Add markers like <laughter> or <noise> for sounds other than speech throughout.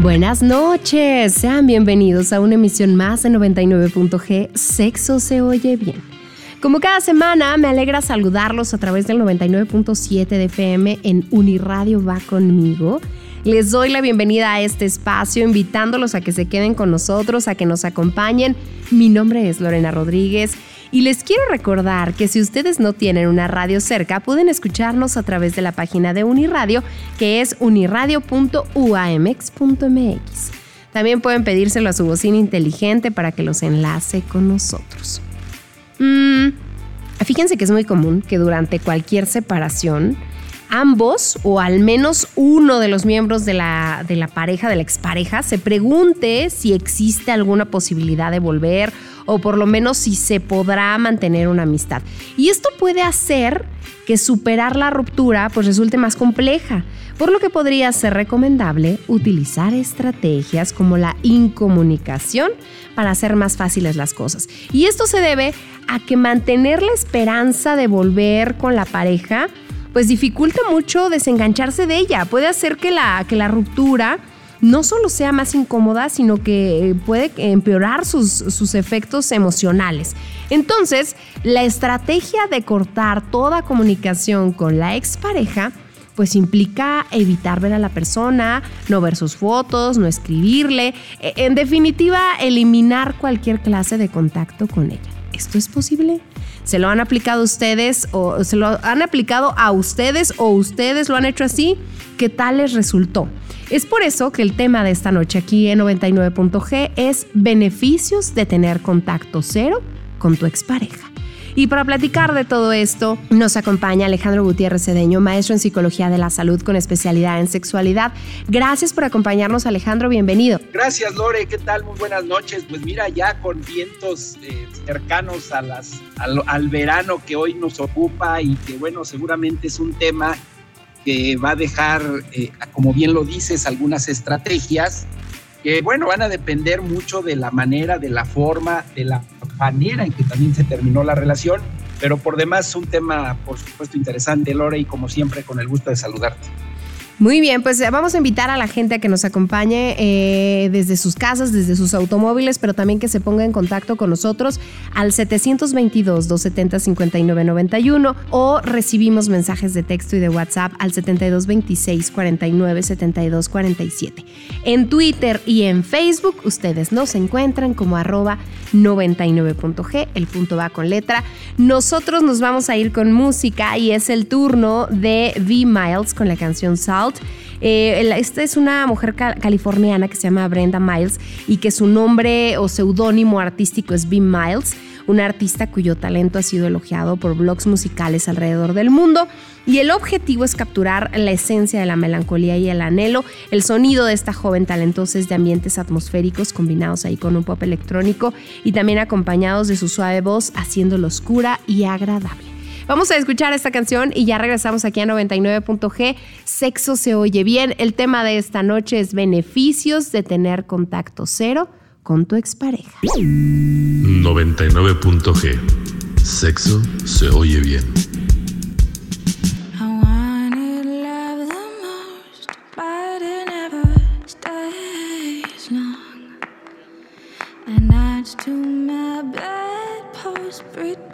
Buenas noches, sean bienvenidos a una emisión más de 99.g Sexo se oye bien. Como cada semana, me alegra saludarlos a través del 99.7 de FM en Uniradio Va conmigo. Les doy la bienvenida a este espacio, invitándolos a que se queden con nosotros, a que nos acompañen. Mi nombre es Lorena Rodríguez y les quiero recordar que si ustedes no tienen una radio cerca, pueden escucharnos a través de la página de Uniradio, que es uniradio.uamx.mx. También pueden pedírselo a su bocina inteligente para que los enlace con nosotros. Mm, fíjense que es muy común que durante cualquier separación, ambos o al menos uno de los miembros de la, de la pareja, de la expareja, se pregunte si existe alguna posibilidad de volver o por lo menos si se podrá mantener una amistad. Y esto puede hacer que superar la ruptura pues resulte más compleja, por lo que podría ser recomendable utilizar estrategias como la incomunicación para hacer más fáciles las cosas. Y esto se debe a que mantener la esperanza de volver con la pareja pues dificulta mucho desengancharse de ella, puede hacer que la, que la ruptura no solo sea más incómoda, sino que eh, puede empeorar sus, efectos emocionales. Entonces, la estrategia de cortar toda comunicación con la expareja pues implica evitar ver a la persona, no ver sus fotos, no escribirle, e, en definitiva, eliminar cualquier clase de contacto con ella. ¿Esto es posible? ¿Se lo han aplicado ustedes o se lo han aplicado a ustedes o ustedes lo han hecho así? ¿Qué tal les resultó? Es por eso que el tema de esta noche aquí en 99.g es beneficios de tener contacto cero con tu expareja. Y para platicar de todo esto, nos acompaña Alejandro Gutiérrez Cedeño, maestro en Psicología de la Salud con especialidad en sexualidad. Gracias por acompañarnos, Alejandro, bienvenido. Gracias, Lore, ¿qué tal? Muy buenas noches. Pues mira, ya con vientos eh, cercanos a las, al, verano que hoy nos ocupa y que, bueno, seguramente es un tema que va a dejar, eh, como bien lo dices, algunas estrategias que, bueno, van a depender mucho de la manera, de la forma, de la manera en que también se terminó la relación, pero por demás un tema, por supuesto, interesante, Lore, y como siempre, con el gusto de saludarte. Muy bien, pues eh, vamos a invitar a la gente a que nos acompañe eh, desde sus casas, desde sus automóviles, pero también que se ponga en contacto con nosotros al 722-270-5991 o recibimos mensajes de texto y de WhatsApp al 7226-497247. En Twitter y en Facebook ustedes nos encuentran como arroba 99.g, el punto va con letra. Nosotros nos vamos a ir con música y es el turno de V Miles con la canción Eh, esta es una mujer californiana que se llama Brenda Miles y que su nombre o seudónimo artístico es B. Miles, una artista cuyo talento ha sido elogiado por blogs musicales alrededor del mundo. Y el objetivo es capturar la esencia de la melancolía y el anhelo. El sonido de esta joven talentosa es de ambientes atmosféricos combinados ahí con un pop electrónico y también acompañados de su suave voz, haciéndolo oscura y agradable. Vamos a escuchar esta canción y ya regresamos aquí a 99.g. Sexo se oye bien. El tema de esta noche es beneficios de tener contacto cero con tu expareja. 99.g. Sexo se oye bien. Back the door with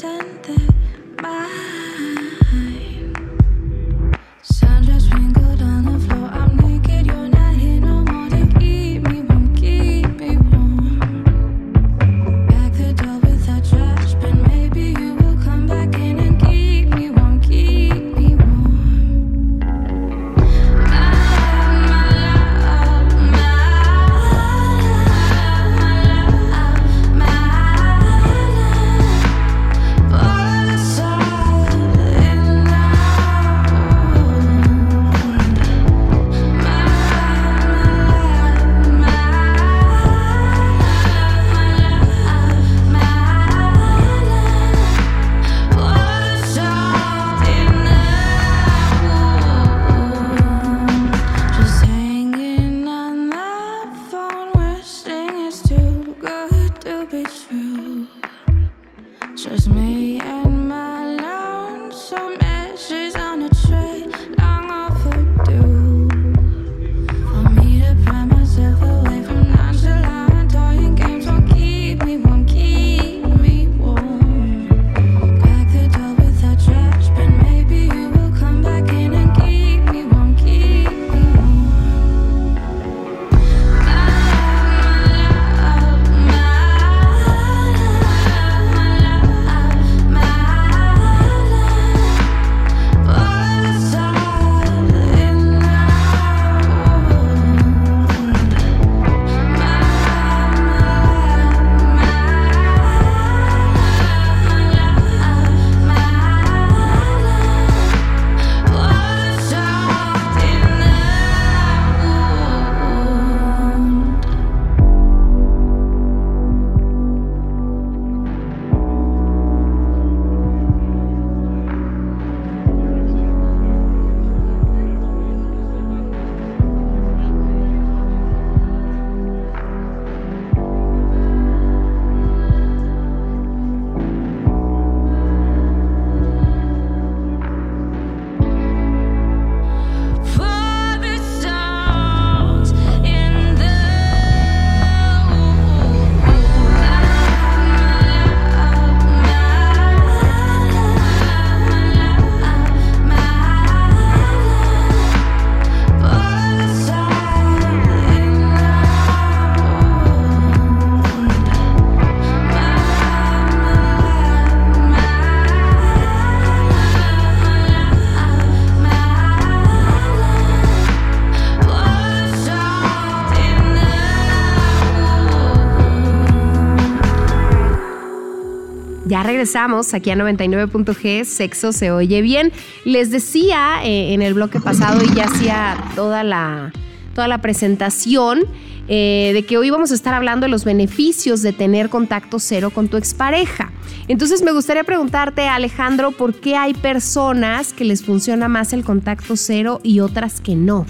Ya regresamos aquí a 99.g, sexo se oye bien. Les decía eh, en el bloque pasado y ya hacía toda la, toda la presentación eh, de que hoy vamos a estar hablando de los beneficios de tener contacto cero con tu expareja. Entonces me gustaría preguntarte, Alejandro, ¿por qué hay personas que les funciona más el contacto cero y otras que no?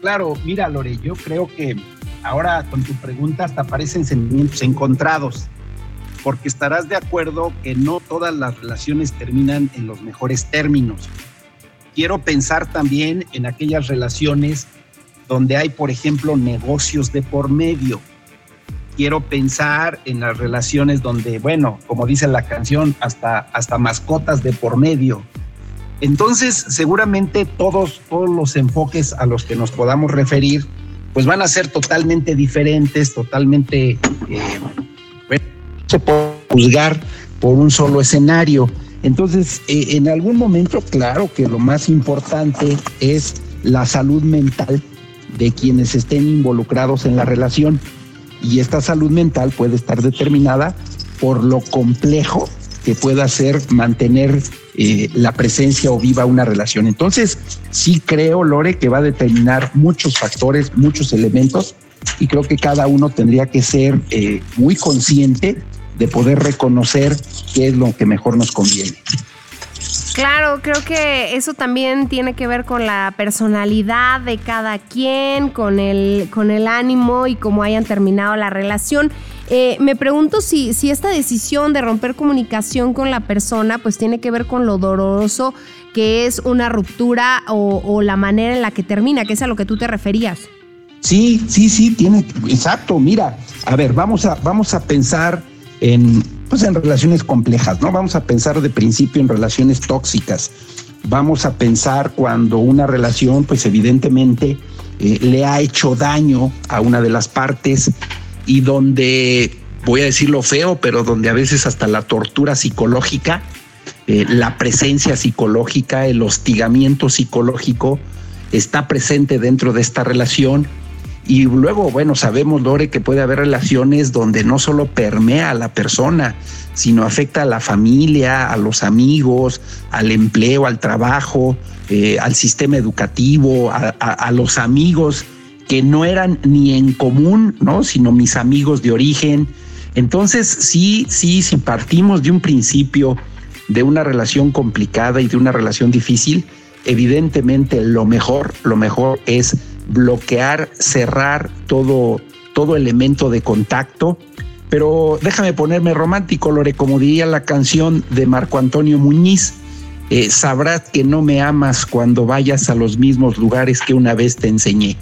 Claro, mira Lore, yo creo que ahora con tu pregunta hasta aparecen sentimientos encontrados porque estarás de acuerdo que no todas las relaciones terminan en los mejores términos. Quiero pensar también en aquellas relaciones donde hay, por ejemplo, negocios de por medio. Quiero pensar en las relaciones donde, bueno, como dice la canción, hasta, hasta mascotas de por medio. Entonces, seguramente todos, todos los enfoques a los que nos podamos referir, pues van a ser totalmente diferentes, totalmente eh, se puede juzgar por un solo escenario. Entonces, eh, en algún momento, claro que lo más importante es la salud mental de quienes estén involucrados en la relación. Y esta salud mental puede estar determinada por lo complejo que pueda ser mantener eh, la presencia o viva una relación. Entonces, sí creo, Lore, que va a determinar muchos factores, muchos elementos, y creo que cada uno tendría que ser eh, muy consciente de poder reconocer qué es lo que mejor nos conviene. Claro, creo que eso también tiene que ver con la personalidad de cada quien, con el, con el ánimo y cómo hayan terminado la relación. Eh, me pregunto si, si esta decisión de romper comunicación con la persona pues tiene que ver con lo doloroso que es una ruptura o, o la manera en la que termina, que es a lo que tú te referías. Sí, sí, sí, tiene, exacto. Mira, a ver, vamos a, vamos a pensar en, pues en relaciones complejas, ¿no? Vamos a pensar de principio en relaciones tóxicas. Vamos a pensar cuando una relación, pues evidentemente, eh, le ha hecho daño a una de las partes y donde, voy a decirlo feo, pero donde a veces hasta la tortura psicológica, eh, la presencia psicológica, el hostigamiento psicológico está presente dentro de esta relación y luego, bueno, sabemos, Lore, que puede haber relaciones donde no solo permea a la persona, sino afecta a la familia, a los amigos, al empleo, al trabajo, eh, al sistema educativo, a, los amigos que no eran ni en común, ¿no? Sino mis amigos de origen. Entonces, sí, sí, si partimos de un principio de una relación complicada y de una relación difícil, evidentemente lo mejor, lo mejor es bloquear, cerrar todo, todo elemento de contacto. Pero déjame ponerme romántico, Lore, como diría la canción de Marco Antonio Muñiz, eh, sabrás que no me amas cuando vayas a los mismos lugares que una vez te enseñé.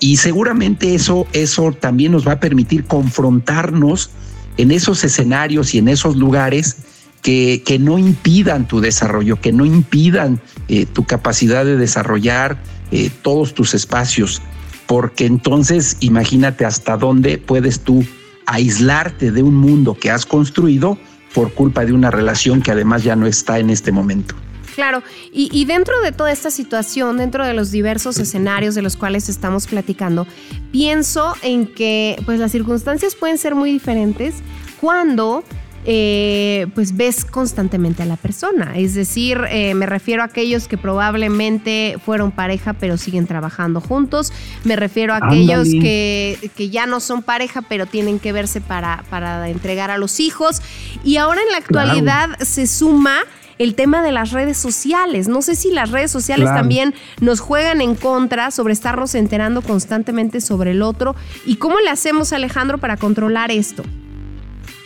Y seguramente eso, eso también nos va a permitir confrontarnos en esos escenarios y en esos lugares que, que no impidan tu desarrollo, que no impidan eh, tu capacidad de desarrollar eh, todos tus espacios, porque entonces imagínate hasta dónde puedes tú aislarte de un mundo que has construido por culpa de una relación que además ya no está en este momento. Claro, y, dentro de toda esta situación, dentro de los diversos escenarios de los cuales estamos platicando, pienso en que pues las circunstancias pueden ser muy diferentes cuando eh, pues ves constantemente a la persona. Es decir, eh, me refiero a aquellos que probablemente fueron pareja pero siguen trabajando juntos. Me refiero a aquellos que, que, ya no son pareja pero tienen que verse para, para entregar a los hijos. Y ahora en la actualidad se suma el tema de las redes sociales. No sé si las redes sociales también nos juegan en contra sobre estarnos enterando constantemente sobre el otro. ¿Y cómo le hacemos, Alejandro, para controlar esto?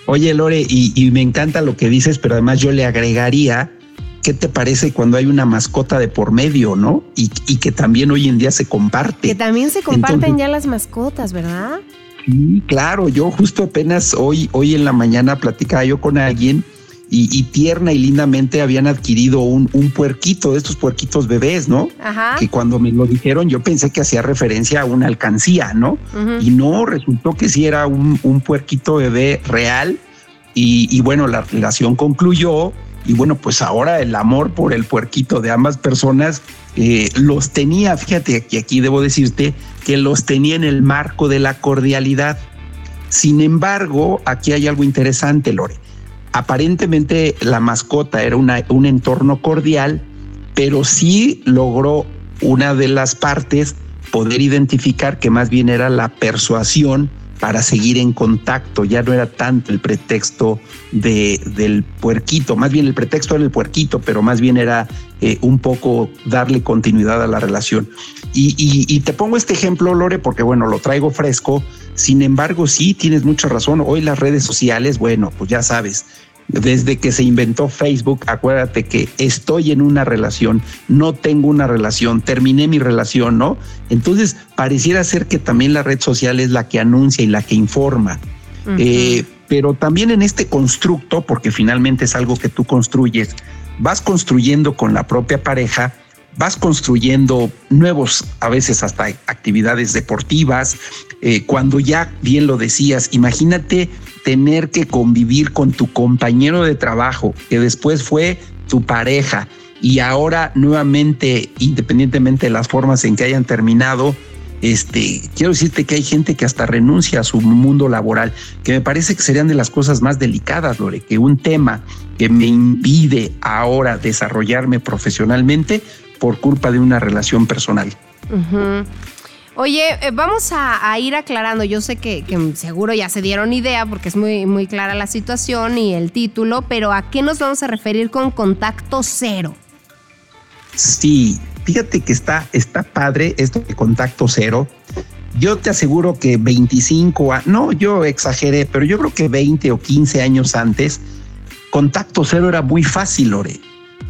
Oye, Lore, y, me encanta lo que dices, pero además yo le agregaría, ¿qué te parece cuando hay una mascota de por medio, no? Y, que también hoy en día se comparte. Que también se comparten ya las mascotas, ¿verdad? Sí, claro. Yo justo apenas hoy, hoy en la mañana platicaba yo con alguien y, tierna y lindamente habían adquirido un, puerquito de estos puerquitos bebés, ¿no? Ajá. Que cuando me lo dijeron yo pensé que hacía referencia a una alcancía, ¿no? Y no, resultó que sí era un, puerquito bebé real y, bueno, la relación concluyó y bueno, pues ahora el amor por el puerquito de ambas personas eh, los tenía, fíjate que aquí debo decirte que los tenía en el marco de la cordialidad Sin embargo, aquí hay algo interesante, Lore. Aparentemente la mascota era un entorno cordial, pero sí logró una de las partes poder identificar que más bien era la persuasión para seguir en contacto, ya no era tanto el pretexto de, del puerquito, más bien el pretexto era el puerquito, pero más bien era eh, un poco darle continuidad a la relación. Y, y, te pongo este ejemplo, Lore, porque bueno, lo traigo fresco, sin embargo, sí, tienes mucha razón, hoy las redes sociales, bueno, pues ya sabes, desde que se inventó Facebook, acuérdate que estoy en una relación, no tengo una relación, terminé mi relación, ¿no? Entonces, pareciera ser que también la red social es la que anuncia y la que informa. Eh, pero también en este constructo, porque finalmente es algo que tú construyes, vas construyendo con la propia pareja, vas construyendo nuevos, a veces hasta actividades deportivas, eh, cuando ya bien lo decías, imagínate tener que convivir con tu compañero de trabajo, que después fue tu pareja, y ahora nuevamente, independientemente de las formas en que hayan terminado, este, quiero decirte que hay gente que hasta renuncia a su mundo laboral, que me parece que serían de las cosas más delicadas, Lore, que un tema que me impide ahora desarrollarme profesionalmente por culpa de una relación personal. Oye, eh, vamos a, ir aclarando. Yo sé que, seguro ya se dieron idea porque es muy, muy clara la situación y el título, pero ¿a qué nos vamos a referir con contacto cero? Sí, fíjate que está, está padre esto de contacto cero. Yo te aseguro que 25, no, yo exageré, pero yo creo que 20 o 15 años antes, contacto cero era muy fácil, Lore.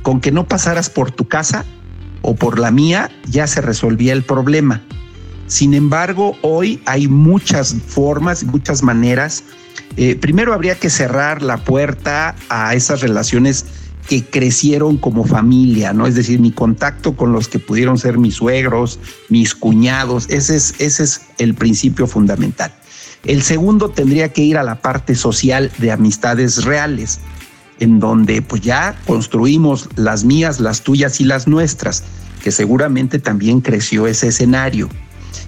Con que no pasaras por tu casa o por la mía, ya se resolvía el problema. Sin embargo, hoy hay muchas formas, muchas maneras. Eh, primero habría que cerrar la puerta a esas relaciones que crecieron como familia, ¿no? Es decir, mi contacto con los que pudieron ser mis suegros, mis cuñados, ese es, ese es el principio fundamental. El segundo tendría que ir a la parte social de amistades reales, en donde pues ya construimos las mías, las tuyas y las nuestras, que seguramente también creció ese escenario.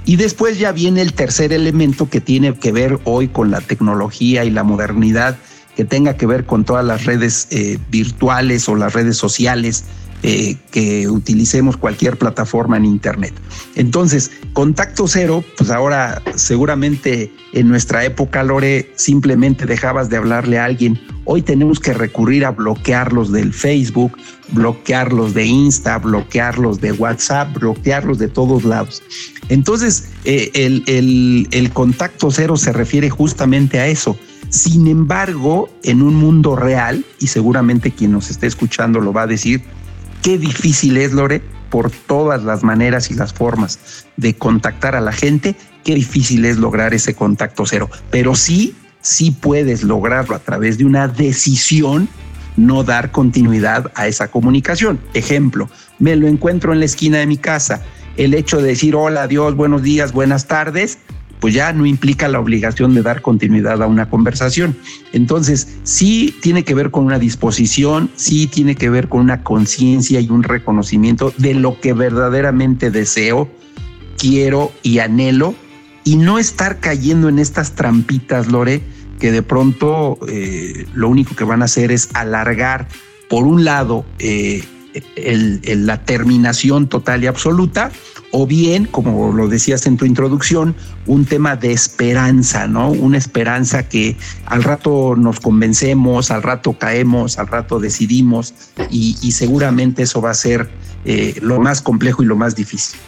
Y después ya viene el tercer elemento que tiene que ver hoy con la tecnología y la modernidad, que tenga que ver con todas las redes eh, virtuales o las redes sociales, eh, que utilicemos cualquier plataforma en Internet. Entonces, contacto cero, pues ahora seguramente en nuestra época, Lore, simplemente dejabas de hablarle a alguien. Hoy tenemos que recurrir a bloquearlos del Facebook, bloquearlos de Insta, bloquearlos de WhatsApp, bloquearlos de todos lados. Entonces, eh, el, el, el contacto cero se refiere justamente a eso. Sin embargo, en un mundo real, y seguramente quien nos esté escuchando lo va a decir, qué difícil es, Lore, por todas las maneras y las formas de contactar a la gente, qué difícil es lograr ese contacto cero. Pero sí, sí puedes lograrlo a través de una decisión no dar continuidad a esa comunicación. Ejemplo, me lo encuentro en la esquina de mi casa. El hecho de decir hola, adiós, buenos días, buenas tardes, pues ya no implica la obligación de dar continuidad a una conversación. Entonces, sí tiene que ver con una disposición, sí tiene que ver con una conciencia y un reconocimiento de lo que verdaderamente deseo, quiero y anhelo, y no estar cayendo en estas trampitas, Lore, que de pronto eh, lo único que van a hacer es alargar, por un lado, eh, la terminación total y absoluta, o bien, como lo decías en tu introducción, un tema de esperanza, ¿no? Una esperanza que al rato nos convencemos, al rato caemos, al rato decidimos y, seguramente eso va a ser eh, lo más complejo y lo más difícil.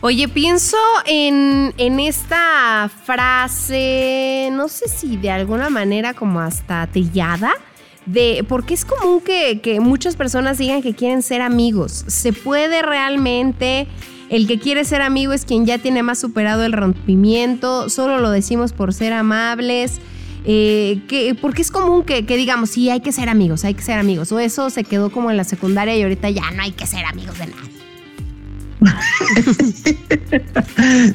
Oye, pienso en, en, esta frase, no sé si de alguna manera como hasta trillada, de porque es común que, que muchas personas digan que quieren ser amigos. ¿Se puede realmente el que quiere ser amigo es quien ya tiene más superado el rompimiento, solo lo decimos por ser amables. Eh, que, porque es común que, digamos, sí, hay que ser amigos, hay que ser amigos. O eso se quedó como en la secundaria y ahorita ya no hay que ser amigos de nadie.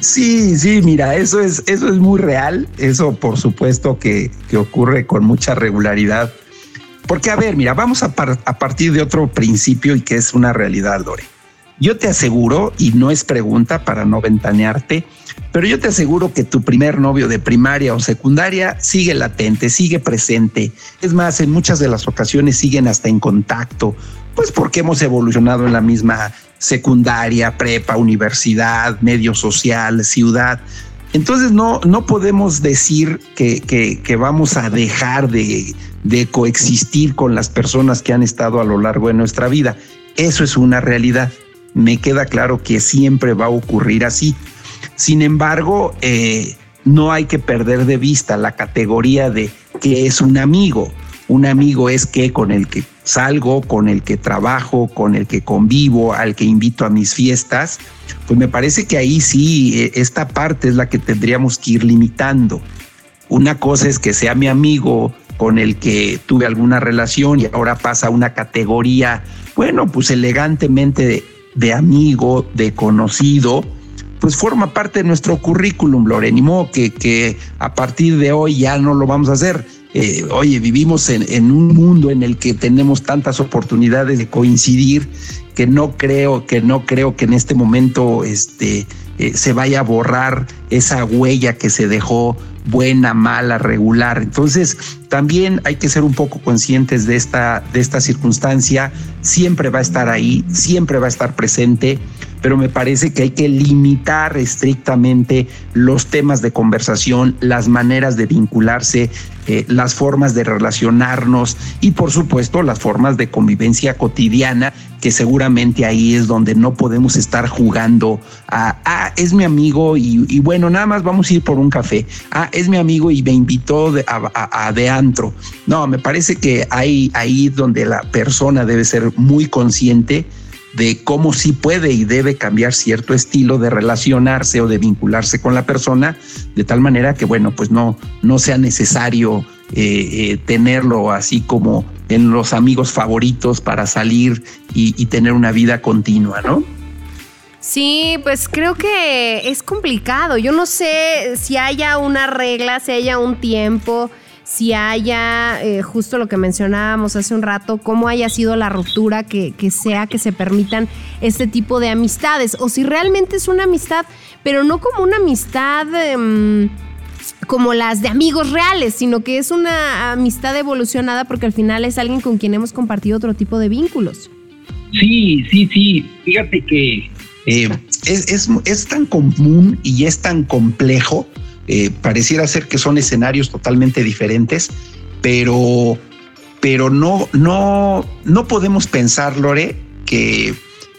<laughs> sí, sí, mira, eso es, eso es muy real. Eso por supuesto que, ocurre con mucha regularidad. Porque, a ver, mira, vamos a, a partir de otro principio y que es una realidad, Lore yo te aseguro, y no es pregunta para no ventanearte, pero yo te aseguro que tu primer novio de primaria o secundaria sigue latente, sigue presente. Es más, en muchas de las ocasiones siguen hasta en contacto, pues porque hemos evolucionado en la misma secundaria, prepa, universidad, medio social, ciudad. Entonces no, no podemos decir que, que, vamos a dejar de, de coexistir con las personas que han estado a lo largo de nuestra vida. Eso es una realidad. Me queda claro que siempre va a ocurrir así. Sin embargo, eh, no hay que perder de vista la categoría de que es un amigo. Un amigo es que con el que salgo, con el que trabajo, con el que convivo, al que invito a mis fiestas, pues me parece que ahí sí, eh, esta parte es la que tendríamos que ir limitando. Una cosa es que sea mi amigo con el que tuve alguna relación y ahora pasa a una categoría, bueno, pues elegantemente de, amigo, de conocido, pues forma parte de nuestro currículum, Lorenimo, que, que a partir de hoy ya no lo vamos a hacer. Eh, oye, vivimos en, un mundo en el que tenemos tantas oportunidades de coincidir que no creo que no creo que en este momento este, eh, se vaya a borrar esa huella que se dejó buena, mala, regular. Entonces, también hay que ser un poco conscientes de esta, de esta circunstancia. Siempre va a estar ahí, siempre va a estar presente pero me parece que hay que limitar estrictamente los temas de conversación, las maneras de vincularse, eh, las formas de relacionarnos y por supuesto las formas de convivencia cotidiana, que seguramente ahí es donde no podemos estar jugando a, ah, es mi amigo y, bueno, nada más vamos a ir por un café, ah, es mi amigo y me invitó a, a, de antro. No, me parece que hay ahí donde la persona debe ser muy consciente de cómo sí puede y debe cambiar cierto estilo de relacionarse o de vincularse con la persona, de tal manera que, bueno, pues no, no sea necesario eh, eh, tenerlo así como en los amigos favoritos para salir y, y tener una vida continua, ¿no? Sí, pues creo que es complicado. Yo no sé si haya una regla, si haya un tiempo si haya, eh, justo lo que mencionábamos hace un rato, cómo haya sido la ruptura que, sea que se permitan este tipo de amistades, o si realmente es una amistad, pero no como una amistad... Em, como las de amigos reales, sino que es una amistad evolucionada porque al final es alguien con quien hemos compartido otro tipo de vínculos. Sí, sí, sí. Fíjate que eh, es, es, tan común y es tan complejo eh, pareciera ser que son escenarios totalmente diferentes, pero, pero no, no, no podemos pensar, Lore, que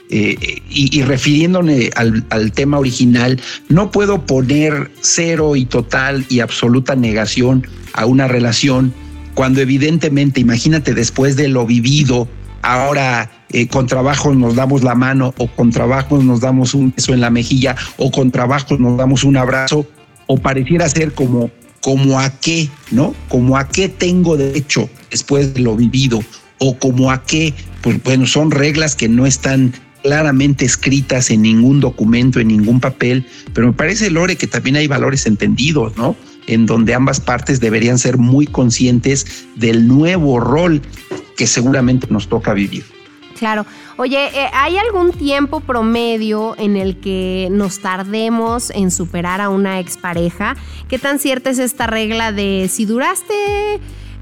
eh, y, refiriéndome al, tema original, no puedo poner cero y total y absoluta negación a una relación cuando evidentemente, imagínate, después de lo vivido, ahora eh, con trabajo nos damos la mano o con trabajo nos damos un beso en la mejilla o con trabajo nos damos un abrazo, o pareciera ser como, como a qué, ¿no? Como a qué tengo derecho después de lo vivido o como a qué, pues bueno, son reglas que no están claramente escritas en ningún documento, en ningún papel, pero me parece, Lore, que también hay valores entendidos, ¿no? En donde ambas partes deberían ser muy conscientes del nuevo rol que seguramente nos toca vivir. Claro. Oye, eh, ¿hay algún tiempo promedio en el que nos tardemos en superar a una expareja? ¿Qué tan cierta es esta regla de si duraste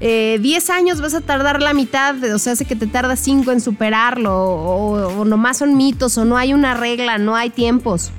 10 eh, años vas a tardar la mitad, o sea, hace que te tarda 5 en superarlo, o, nomás son mitos, o no hay una regla, no hay tiempos?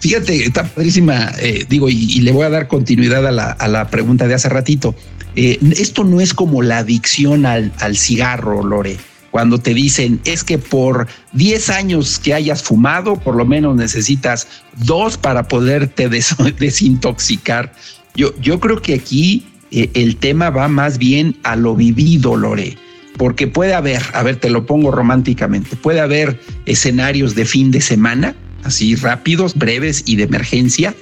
Fíjate, está padrísima, eh, digo, y, le voy a dar continuidad a la, pregunta de hace ratito. esto no es como la adicción al cigarro, Lore cuando te dicen es que por 10 años que hayas fumado, por lo menos necesitas dos para poderte <laughs> desintoxicar. Yo, yo creo que aquí eh, el tema va más bien a lo vivido, Lore, porque puede haber, a ver, te lo pongo románticamente, puede haber escenarios de fin de semana, así rápidos, breves y de emergencia,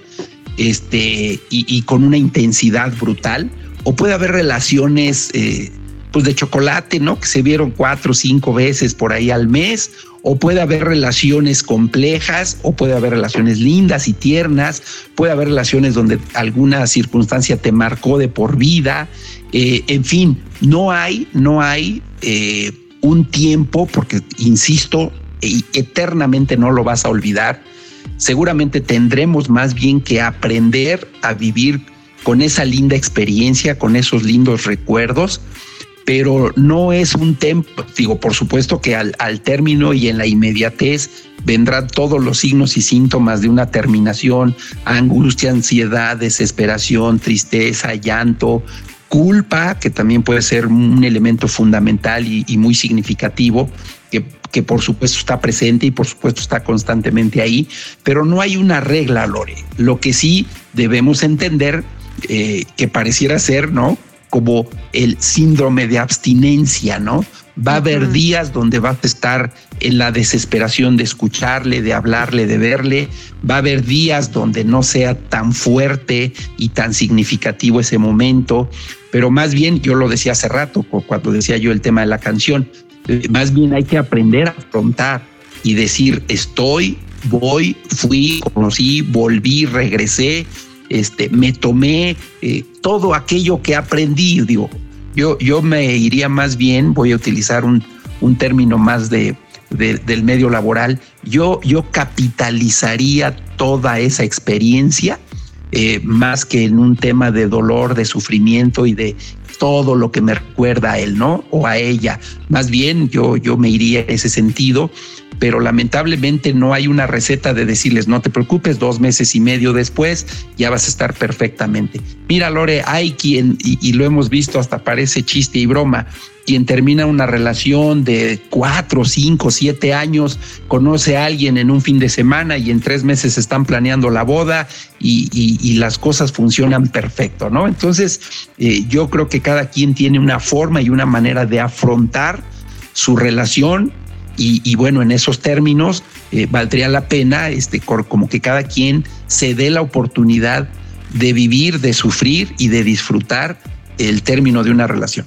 este, y, con una intensidad brutal, o puede haber relaciones eh, pues de chocolate, ¿no? Que se vieron cuatro o cinco veces por ahí al mes, o puede haber relaciones complejas, o puede haber relaciones lindas y tiernas, puede haber relaciones donde alguna circunstancia te marcó de por vida, eh, en fin, no hay, no hay eh, un tiempo, porque insisto, eternamente no lo vas a olvidar. Seguramente tendremos más bien que aprender a vivir con esa linda experiencia, con esos lindos recuerdos, pero no es un tiempo, digo, por supuesto que al, término y en la inmediatez vendrán todos los signos y síntomas de una terminación, angustia, ansiedad, desesperación, tristeza, llanto, culpa, que también puede ser un elemento fundamental y, y muy significativo, que, que, por supuesto está presente y por supuesto está constantemente ahí, pero no hay una regla, Lore. Lo que sí debemos entender eh, que pareciera ser, ¿no? Como el síndrome de abstinencia, ¿no? Va a haber días donde vas a estar en la desesperación de escucharle, de hablarle, de verle. Va a haber días donde no sea tan fuerte y tan significativo ese momento. Pero más bien, yo lo decía hace rato, cuando decía yo el tema de la canción, eh, más bien hay que aprender a afrontar y decir, estoy, voy, fui, conocí, volví, regresé, este, me tomé eh, todo aquello que aprendí, digo, yo, yo me iría más bien, voy a utilizar un, un término más de, de, del medio laboral, yo, yo capitalizaría toda esa experiencia eh, más que en un tema de dolor, de sufrimiento y de todo lo que me recuerda a él, ¿no? O a ella. Más bien yo, yo me iría en ese sentido pero lamentablemente no hay una receta de decirles no te preocupes, dos meses y medio después ya vas a estar perfectamente. Mira, Lore, hay quien, y, lo hemos visto hasta parece chiste y broma, quien termina una relación de cuatro, cinco, siete años, conoce a alguien en un fin de semana y en tres meses están planeando la boda y, las cosas funcionan perfecto, ¿no? Entonces, eh, yo creo que cada quien tiene una forma y una manera de afrontar su relación y, bueno, en esos términos eh, valdría la pena este, como que cada quien se dé la oportunidad de vivir, de sufrir y de disfrutar el término de una relación.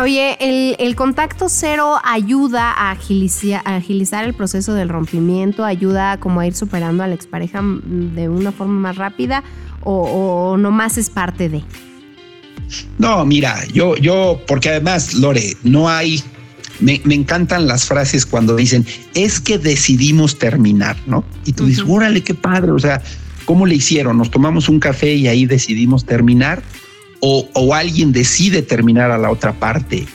Oye, el, contacto cero ayuda a agilizar, a agilizar, el proceso del rompimiento, ayuda como a ir superando a la expareja de una forma más rápida o, o nomás es parte de. No, mira, yo, yo, porque además, Lore, no hay me, encantan las frases cuando dicen, es que decidimos terminar, ¿no? Y tú dices, órale, qué padre, o sea, ¿cómo le hicieron? ¿Nos tomamos un café y ahí decidimos terminar? ¿O, o alguien decide terminar a la otra parte?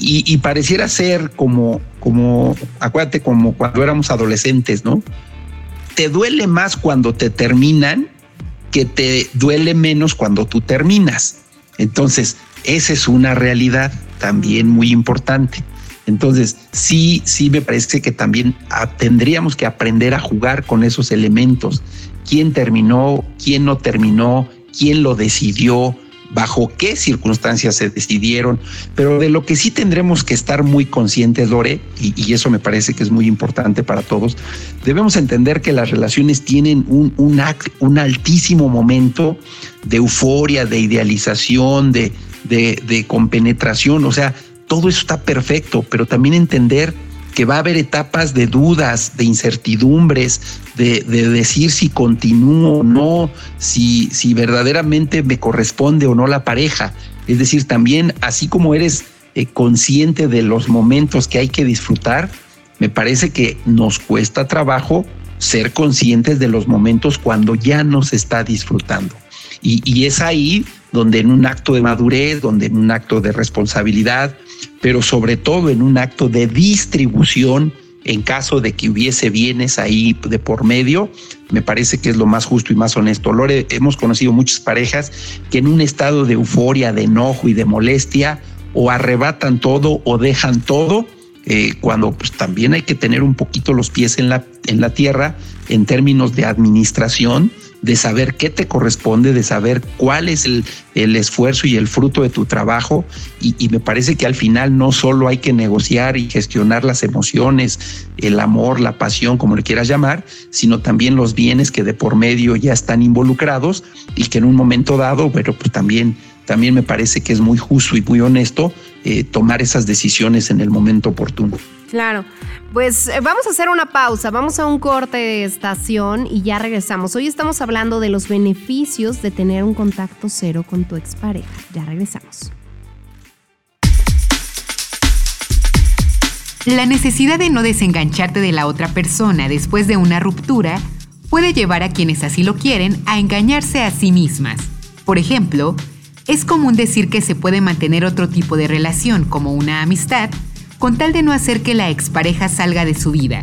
Y, y, pareciera ser como, como, acuérdate, como cuando éramos adolescentes, ¿no? Te duele más cuando te terminan que te duele menos cuando tú terminas. Entonces, esa es una realidad también muy importante. Entonces, sí, sí me parece que también tendríamos que aprender a jugar con esos elementos. ¿Quién terminó? ¿Quién no terminó? ¿Quién lo decidió? bajo qué circunstancias se decidieron, pero de lo que sí tendremos que estar muy conscientes, Lore, y, eso me parece que es muy importante para todos, debemos entender que las relaciones tienen un, un, un altísimo momento de euforia, de idealización, de, de, de compenetración, o sea, todo eso está perfecto, pero también entender que va a haber etapas de dudas, de incertidumbres, de, decir si continúo o no, si, si verdaderamente me corresponde o no la pareja. Es decir, también así como eres eh, consciente de los momentos que hay que disfrutar, me parece que nos cuesta trabajo ser conscientes de los momentos cuando ya no se está disfrutando. Y, y es ahí donde en un acto de madurez, donde en un acto de responsabilidad, pero sobre todo en un acto de distribución en caso de que hubiese bienes ahí de por medio, me parece que es lo más justo y más honesto. Lore, hemos conocido muchas parejas que en un estado de euforia, de enojo y de molestia, o arrebatan todo o dejan todo, eh, cuando pues también hay que tener un poquito los pies en la, en la tierra en términos de administración de saber qué te corresponde, de saber cuál es el, el esfuerzo y el fruto de tu trabajo. Y, y, me parece que al final no solo hay que negociar y gestionar las emociones, el amor, la pasión, como le quieras llamar, sino también los bienes que de por medio ya están involucrados y que en un momento dado, pero pues también, también me parece que es muy justo y muy honesto eh, tomar esas decisiones en el momento oportuno. Claro, pues eh, vamos a hacer una pausa, vamos a un corte de estación y ya regresamos. Hoy estamos hablando de los beneficios de tener un contacto cero con tu expareja. Ya regresamos. La necesidad de no desengancharte de la otra persona después de una ruptura puede llevar a quienes así lo quieren a engañarse a sí mismas. Por ejemplo, es común decir que se puede mantener otro tipo de relación como una amistad con tal de no hacer que la expareja salga de su vida.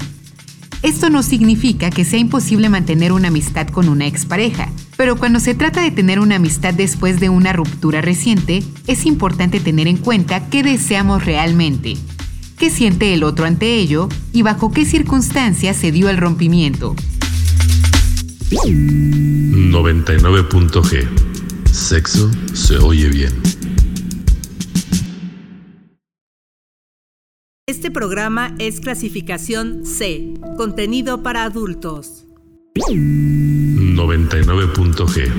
Esto no significa que sea imposible mantener una amistad con una expareja, pero cuando se trata de tener una amistad después de una ruptura reciente, es importante tener en cuenta qué deseamos realmente qué siente el otro ante ello y bajo qué circunstancias se dio el rompimiento. 99.g. Sexo se oye bien. Este programa es clasificación C, contenido para adultos. 99.g.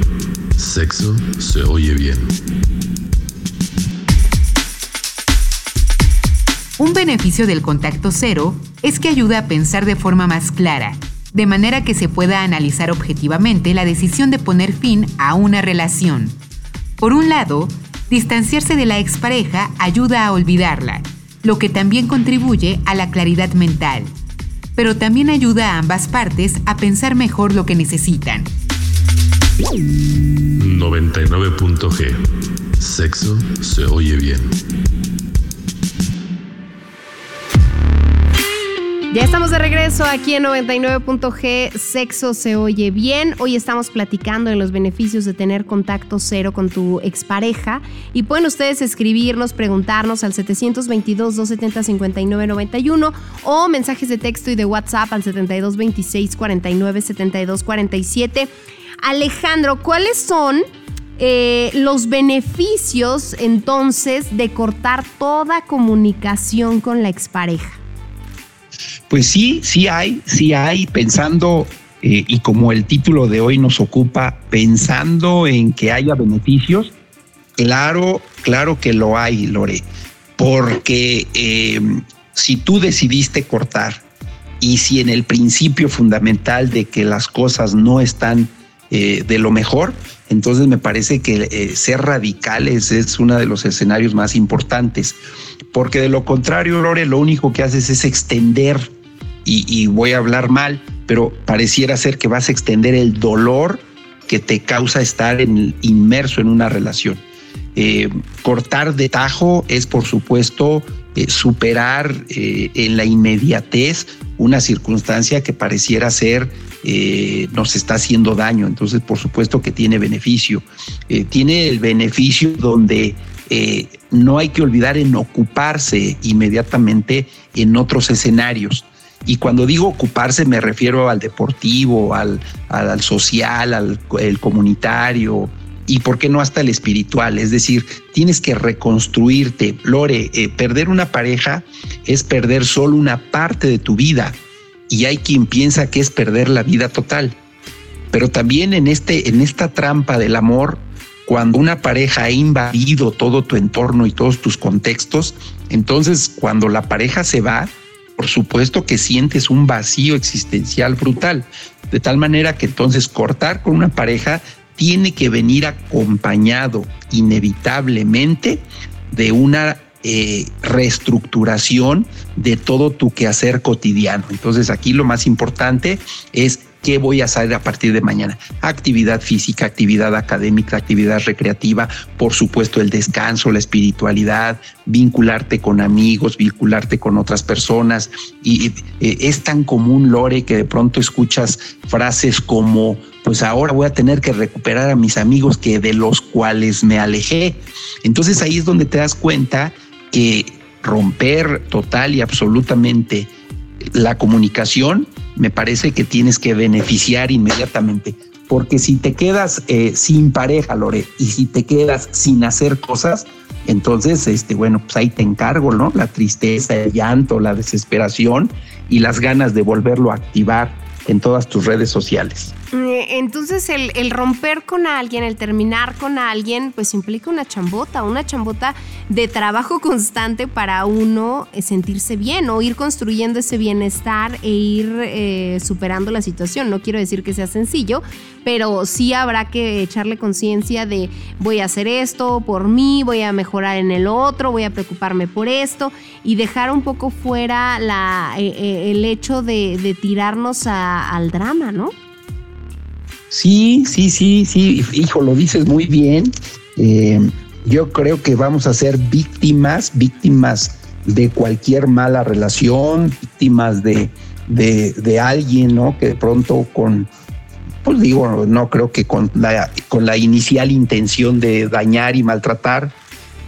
Sexo se oye bien. Un beneficio del contacto cero es que ayuda a pensar de forma más clara, de manera que se pueda analizar objetivamente la decisión de poner fin a una relación. Por un lado, distanciarse de la expareja ayuda a olvidarla, lo que también contribuye a la claridad mental, pero también ayuda a ambas partes a pensar mejor lo que necesitan. 99.g. Sexo se oye bien. Ya estamos de regreso aquí en 99.g, Sexo se oye bien. Hoy estamos platicando de los beneficios de tener contacto cero con tu expareja y pueden ustedes escribirnos, preguntarnos al 722-270-5991 o mensajes de texto y de WhatsApp al 7226-497247. Alejandro, ¿cuáles son eh, los beneficios entonces de cortar toda comunicación con la expareja? Pues sí, sí hay, sí hay, pensando, eh, y como el título de hoy nos ocupa, pensando en que haya beneficios, claro, claro que lo hay, Lore, porque em, si tú decidiste cortar y si en el principio fundamental de que las cosas no están eh, de lo mejor, entonces me parece que eh, ser radicales es uno de los escenarios más importantes, porque de lo contrario, Lore, lo único que haces es extender y, voy a hablar mal, pero pareciera ser que vas a extender el dolor que te causa estar inmerso en una relación. Eh, cortar de tajo es, por supuesto, eh, superar eh, en la inmediatez una circunstancia que pareciera ser nos está haciendo daño. Entonces, por supuesto que tiene beneficio. tiene el beneficio donde no hay que olvidar en ocuparse inmediatamente en otros escenarios. Y cuando digo ocuparse me refiero al deportivo, al, al, social, al el comunitario y por qué no hasta el espiritual. Es decir, tienes que reconstruirte. Lore, eh, perder una pareja es perder solo una parte de tu vida y hay quien piensa que es perder la vida total. Pero también en, este, en esta trampa del amor, cuando una pareja ha invadido todo tu entorno y todos tus contextos, entonces cuando la pareja se va, por supuesto que sientes un vacío existencial brutal, de tal manera que entonces cortar con una pareja tiene que venir acompañado inevitablemente de una eh, reestructuración de todo tu quehacer cotidiano. Entonces aquí lo más importante es ¿Qué voy a hacer a partir de mañana? Actividad física, actividad académica, actividad recreativa, por supuesto el descanso, la espiritualidad, vincularte con amigos, vincularte con otras personas. Y eh, es tan común, Lore, que de pronto escuchas frases como, pues ahora voy a tener que recuperar a mis amigos que de los cuales me alejé. Entonces ahí es donde te das cuenta que romper total y absolutamente la comunicación me parece que tienes que beneficiar inmediatamente. Porque si te quedas eh, sin pareja, Lore, y si te quedas sin hacer cosas, entonces, este, bueno, pues ahí te encargo, ¿no? La tristeza, el llanto, la desesperación y las ganas de volverlo a activar en todas tus redes sociales. Eh, entonces el, romper con alguien, el terminar con alguien, pues implica una chambota, una chambota de trabajo constante para uno eh, sentirse bien o ir construyendo ese bienestar e ir eh, superando la situación. No quiero decir que sea sencillo, pero sí habrá que echarle conciencia de voy a hacer esto por mí, voy a mejorar en el otro, voy a preocuparme por esto y dejar un poco fuera la, el hecho de, tirarnos al drama, ¿no? Sí, sí, sí, sí, hijo, lo dices muy bien. Eh, yo creo que vamos a ser víctimas, víctimas de cualquier mala relación, víctimas de, de, alguien, ¿no? Que de pronto con, pues digo, no creo que con la, con la inicial intención de dañar y maltratar,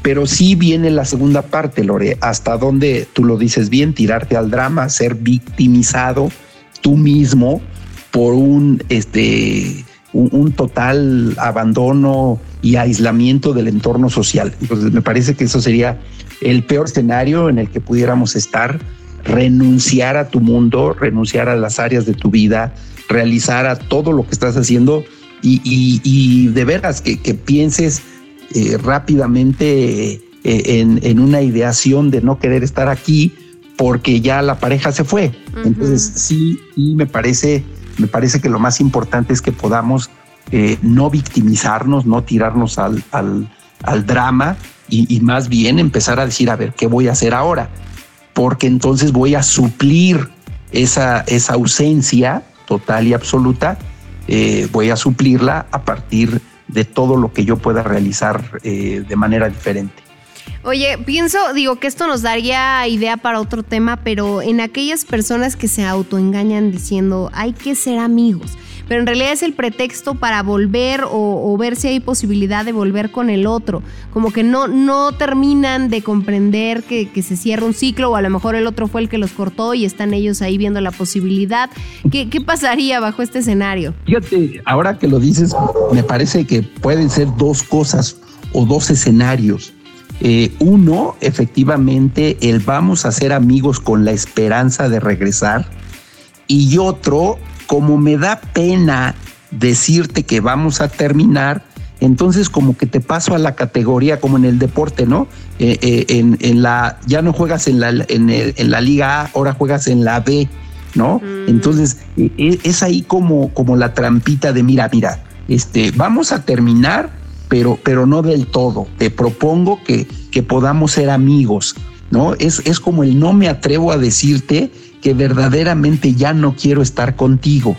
pero sí viene la segunda parte, Lore, hasta donde tú lo dices bien, tirarte al drama, ser victimizado tú mismo por un, este, un, total abandono y aislamiento del entorno social. Entonces me parece que eso sería el peor escenario en el que pudiéramos estar, renunciar a tu mundo, renunciar a las áreas de tu vida, realizar a todo lo que estás haciendo y, de veras que, pienses eh, rápidamente eh, en, en, una ideación de no querer estar aquí porque ya la pareja se fue. Entonces sí, y me parece me parece que lo más importante es que podamos eh, no victimizarnos, no tirarnos al, al, drama y, más bien empezar a decir, a ver, ¿qué voy a hacer ahora? Porque entonces voy a suplir esa, esa ausencia total y absoluta, eh, voy a suplirla a partir de todo lo que yo pueda realizar eh, de manera diferente. Oye, pienso, digo que esto nos daría idea para otro tema, pero en aquellas personas que se autoengañan diciendo hay que ser amigos, pero en realidad es el pretexto para volver o, ver si hay posibilidad de volver con el otro, como que no, no terminan de comprender que, se cierra un ciclo o a lo mejor el otro fue el que los cortó y están ellos ahí viendo la posibilidad. ¿Qué, qué pasaría bajo este escenario? Fíjate, ahora que lo dices, me parece que pueden ser dos cosas o dos escenarios. Eh, uno, efectivamente, el vamos a ser amigos con la esperanza de regresar. Y otro, como me da pena decirte que vamos a terminar, entonces como que te paso a la categoría como en el deporte, ¿no? Eh, eh, en, la, ya no juegas en la, en, la Liga A, ahora juegas en la B, ¿no? Mm. Entonces es ahí como, como la trampita de mira, mira, este, vamos a terminar, pero, pero no del todo. Te propongo que, que podamos ser amigos, ¿no? Es, es como el no me atrevo a decirte que verdaderamente ya no quiero estar contigo.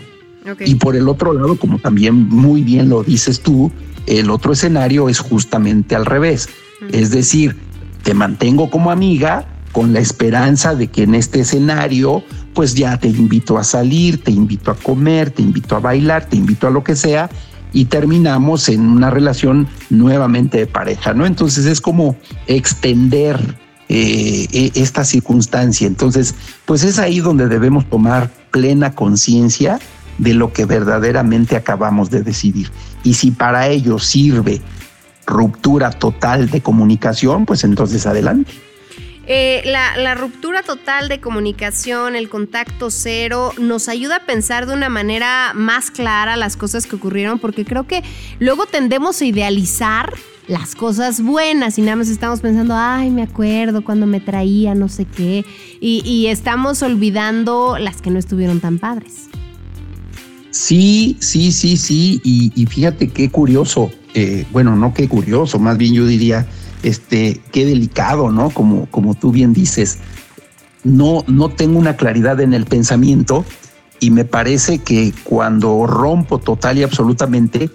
Y por el otro lado, como también muy bien lo dices tú, el otro escenario es justamente al revés. Es decir, te mantengo como amiga con la esperanza de que en este escenario, pues ya te invito a salir, te invito a comer, te invito a bailar, te invito a lo que sea, y terminamos en una relación nuevamente de pareja, ¿no? Entonces es como extender eh, e, esta circunstancia. Entonces, pues es ahí donde debemos tomar plena conciencia de lo que verdaderamente acabamos de decidir. Y si para ello sirve ruptura total de comunicación, pues entonces adelante. Eh, la, ruptura total de comunicación, el contacto cero, nos ayuda a pensar de una manera más clara las cosas que ocurrieron, porque creo que luego tendemos a idealizar las cosas buenas y nada más estamos pensando, ay, me acuerdo cuando me traía no sé qué, y, estamos olvidando las que no estuvieron tan padres. Sí, sí, sí, sí, y, fíjate qué curioso, eh, bueno, no qué curioso, más bien yo diría este, qué delicado, ¿no? Como, como tú bien dices, no, no tengo una claridad en el pensamiento y me parece que cuando rompo total y absolutamente,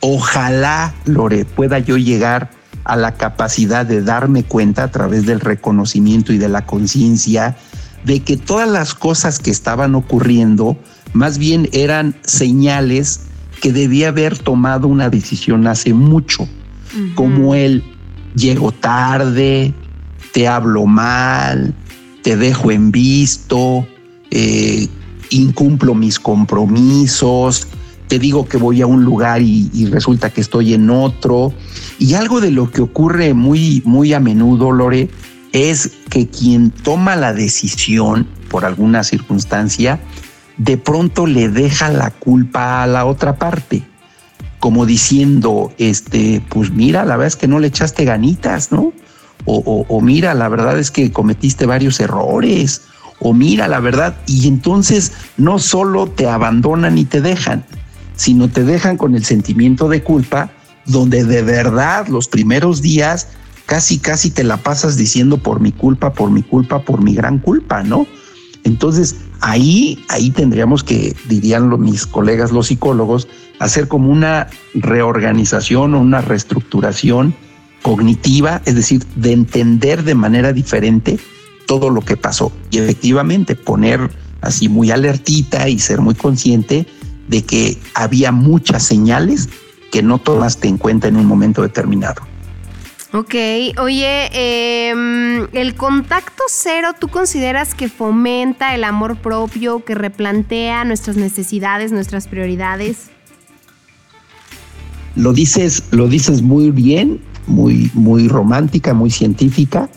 ojalá, Lore, pueda yo llegar a la capacidad de darme cuenta a través del reconocimiento y de la conciencia de que todas las cosas que estaban ocurriendo más bien eran señales que debía haber tomado una decisión hace mucho, como el llego tarde, te hablo mal, te dejo en visto, eh, incumplo mis compromisos, te digo que voy a un lugar y, resulta que estoy en otro. Y algo de lo que ocurre muy, muy a menudo, Lore, es que quien toma la decisión por alguna circunstancia de pronto le deja la culpa a la otra parte, como diciendo, este, pues mira, la verdad es que no le echaste ganitas, ¿no? O, mira, la verdad es que cometiste varios errores, o mira, la verdad, y entonces no solo te abandonan y te dejan, sino te dejan con el sentimiento de culpa, donde de verdad los primeros días casi, casi te la pasas diciendo por mi culpa, por mi culpa, por mi gran culpa, ¿no? Entonces, ahí, ahí tendríamos que, dirían mis colegas los psicólogos, hacer como una reorganización o una reestructuración cognitiva, es decir, de entender de manera diferente todo lo que pasó y efectivamente poner así muy alertita y ser muy consciente de que había muchas señales que no tomaste en cuenta en un momento determinado. Ok, oye, em, el contacto cero, ¿tú consideras que fomenta el amor propio, que replantea nuestras necesidades, nuestras prioridades? Lo dices, lo dices muy bien, muy, muy romántica, muy científica,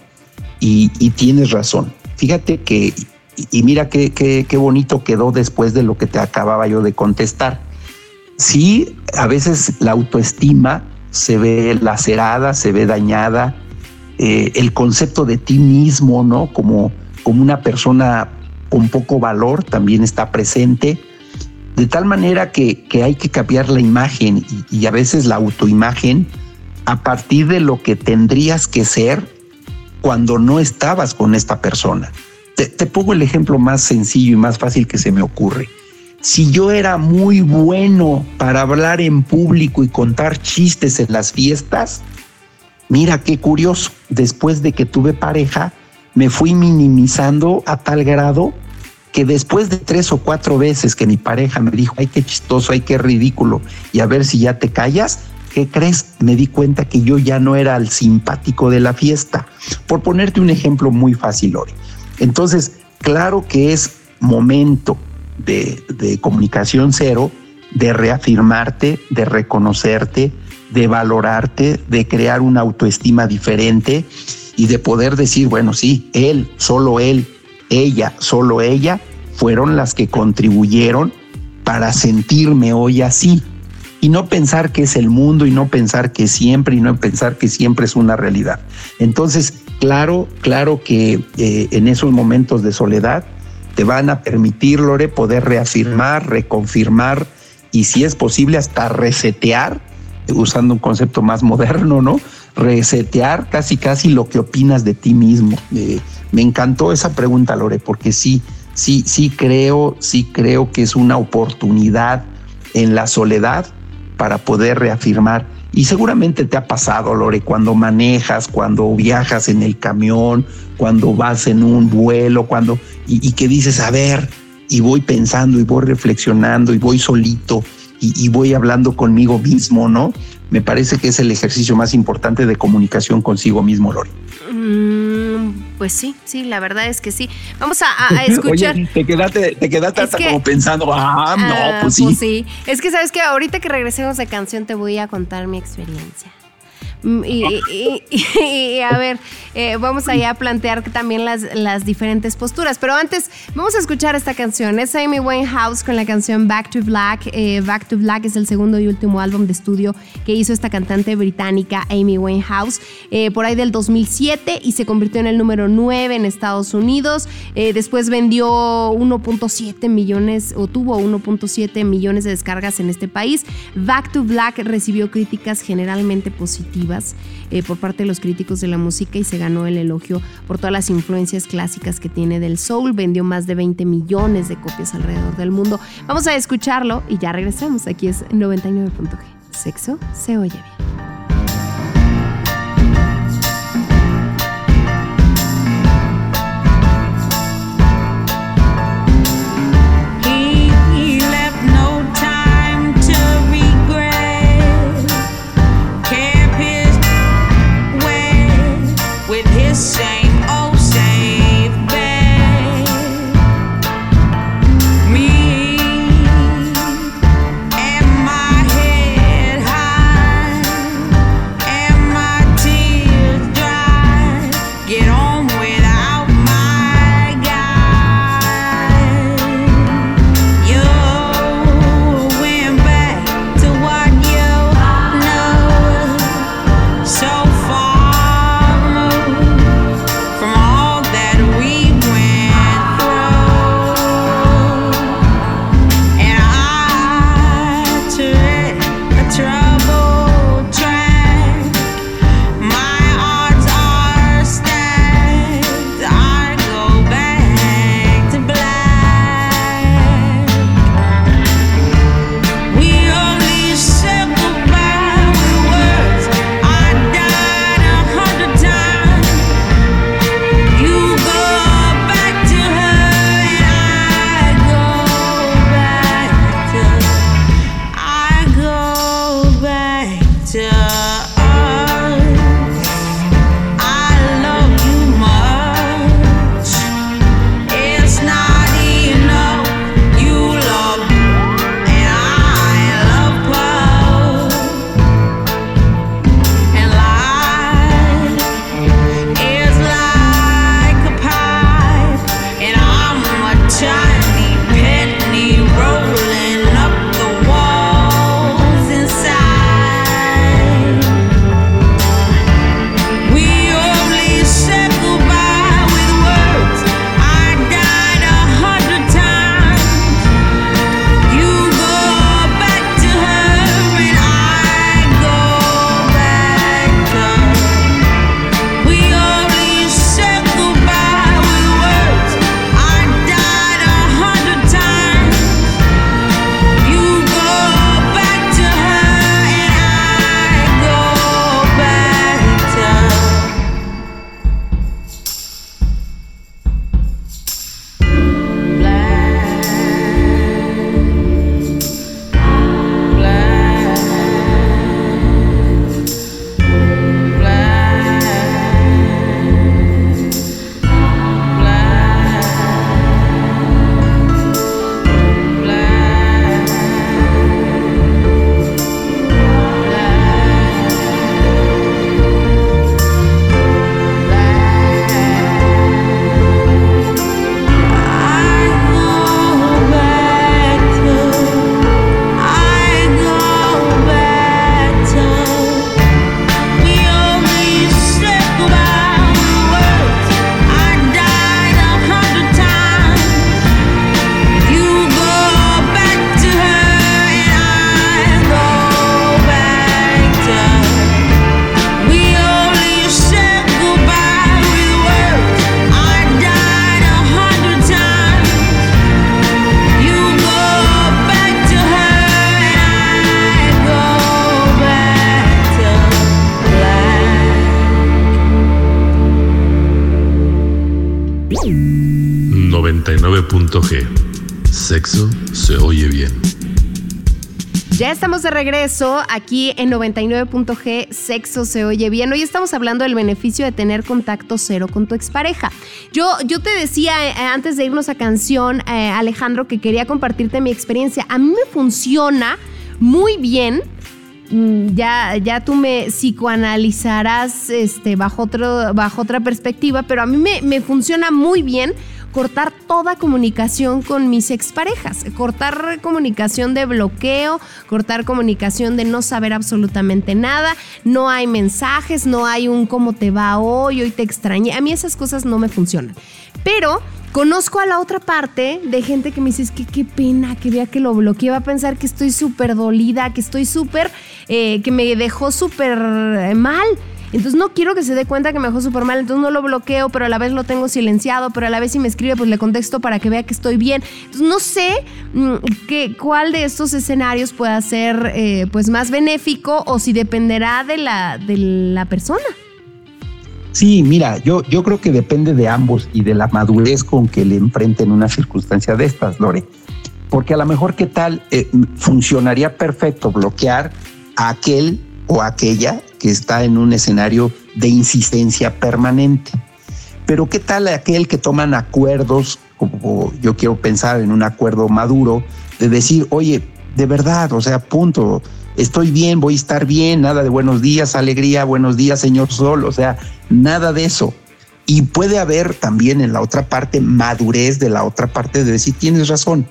y, tienes razón. Fíjate que, y, mira qué, qué, qué bonito quedó después de lo que te acababa yo de contestar. Sí, a veces la autoestima se ve lacerada, se ve dañada. Eh, el concepto de ti mismo, ¿no? Como, como una persona con poco valor también está presente. De tal manera que, hay que cambiar la imagen y, a veces la autoimagen a partir de lo que tendrías que ser cuando no estabas con esta persona. Te pongo el ejemplo más sencillo y más fácil que se me ocurre si yo era muy bueno para hablar en público y contar chistes en las fiestas, mira qué curioso, después de que tuve pareja, me fui minimizando a tal grado que después de tres o cuatro veces que mi pareja me dijo, ay, qué chistoso, ay, qué ridículo, y a ver si ya te callas, ¿qué crees? Me di cuenta que yo ya no era el simpático de la fiesta. Por ponerte un ejemplo muy fácil, Lore. Entonces, claro que es momento de, comunicación cero, de reafirmarte, de reconocerte, de valorarte, de crear una autoestima diferente y de poder decir, bueno, sí, él, solo él, ella, solo ella, fueron las que contribuyeron para sentirme hoy así. Y no pensar que es el mundo y no pensar que siempre y no pensar que siempre es una realidad. Entonces, claro, claro que eh, en esos momentos de soledad te van a permitir, Lore, poder reafirmar, reconfirmar y si es posible hasta resetear, usando un concepto más moderno, ¿no? Resetear casi casi lo que opinas de ti mismo. Eh, me encantó esa pregunta, Lore, porque sí, sí, sí creo, sí creo que es una oportunidad en la soledad para poder reafirmar. Y seguramente te ha pasado, Lore, cuando manejas, cuando viajas en el camión, cuando vas en un vuelo, cuando y, que dices, a ver, y voy pensando y voy reflexionando y voy solito y, voy hablando conmigo mismo, ¿no? Me parece que es el ejercicio más importante de comunicación consigo mismo, Lori. Mm, pues sí, sí, la verdad es que sí. Vamos a, <laughs> escuchar. Oye, te quedaste, te quedaste hasta como pensando, ah, no, ah, pues sí. Pues sí. Es que sabes que ahorita que regresemos de canción te voy a contar mi experiencia. Mm, <laughs> y, a ver, eh, vamos allá a plantear también las, diferentes posturas. Pero antes, vamos a escuchar esta canción. Es Amy Winehouse con la canción Back to Black. Eh, Back to Black es el segundo y último álbum de estudio que hizo esta cantante británica Amy Winehouse eh, por ahí del 2007 y se convirtió en el número 9 en Estados Unidos. después vendió 1.7 millones o tuvo 1.7 millones de descargas en este país. Back to Black recibió críticas generalmente positivas eh, por parte de los críticos de la música y se ganó el elogio por todas las influencias clásicas que tiene del soul. Vendió más de 20 millones de copias alrededor del mundo. Vamos a escucharlo y ya regresamos. Aquí es 99.g. Sexo se oye bien. Regreso aquí en 99.g Sexo se oye bien. Hoy estamos hablando del beneficio de tener contacto cero con tu expareja. Yo, yo te decía eh, antes de irnos a canción, eh, Alejandro, que quería compartirte mi experiencia. A mí me funciona muy bien mm, ya, ya tú me psicoanalizarás este, bajo, otro, bajo otra perspectiva, pero a mí me funciona muy bien cortar toda comunicación con mis exparejas, cortar comunicación de bloqueo, cortar comunicación de no saber absolutamente nada, no hay mensajes, no hay un cómo te va hoy, hoy te extrañé. A mí esas cosas no me funcionan. Pero conozco a la otra parte de gente que me dice, es que qué pena que vea que lo bloqueé, va a pensar que estoy súper dolida, que estoy súper, eh, que me dejó súper eh, mal. Entonces no quiero que se dé cuenta que me dejó súper mal, entonces no lo bloqueo, pero a la vez lo tengo silenciado, pero a la vez si me escribe, pues le contesto para que vea que estoy bien. Entonces no sé mm, cuál de estos escenarios pueda ser eh, pues más benéfico o si dependerá de la, de la persona. Sí, mira, yo, yo creo que depende de ambos y de la madurez con que le enfrenten una circunstancia de estas, Lore. Porque a lo mejor, ¿qué tal? Eh, funcionaría perfecto bloquear a aquel o aquella que está en un escenario de insistencia permanente. Pero ¿qué tal aquel que toman acuerdos, como yo quiero pensar en un acuerdo maduro, de decir, oye, de verdad, o sea, punto, estoy bien, voy a estar bien, nada de buenos días, alegría, buenos días, señor Sol, o sea, nada de eso. Y puede haber también en la otra parte madurez de la otra parte de decir, tienes razón,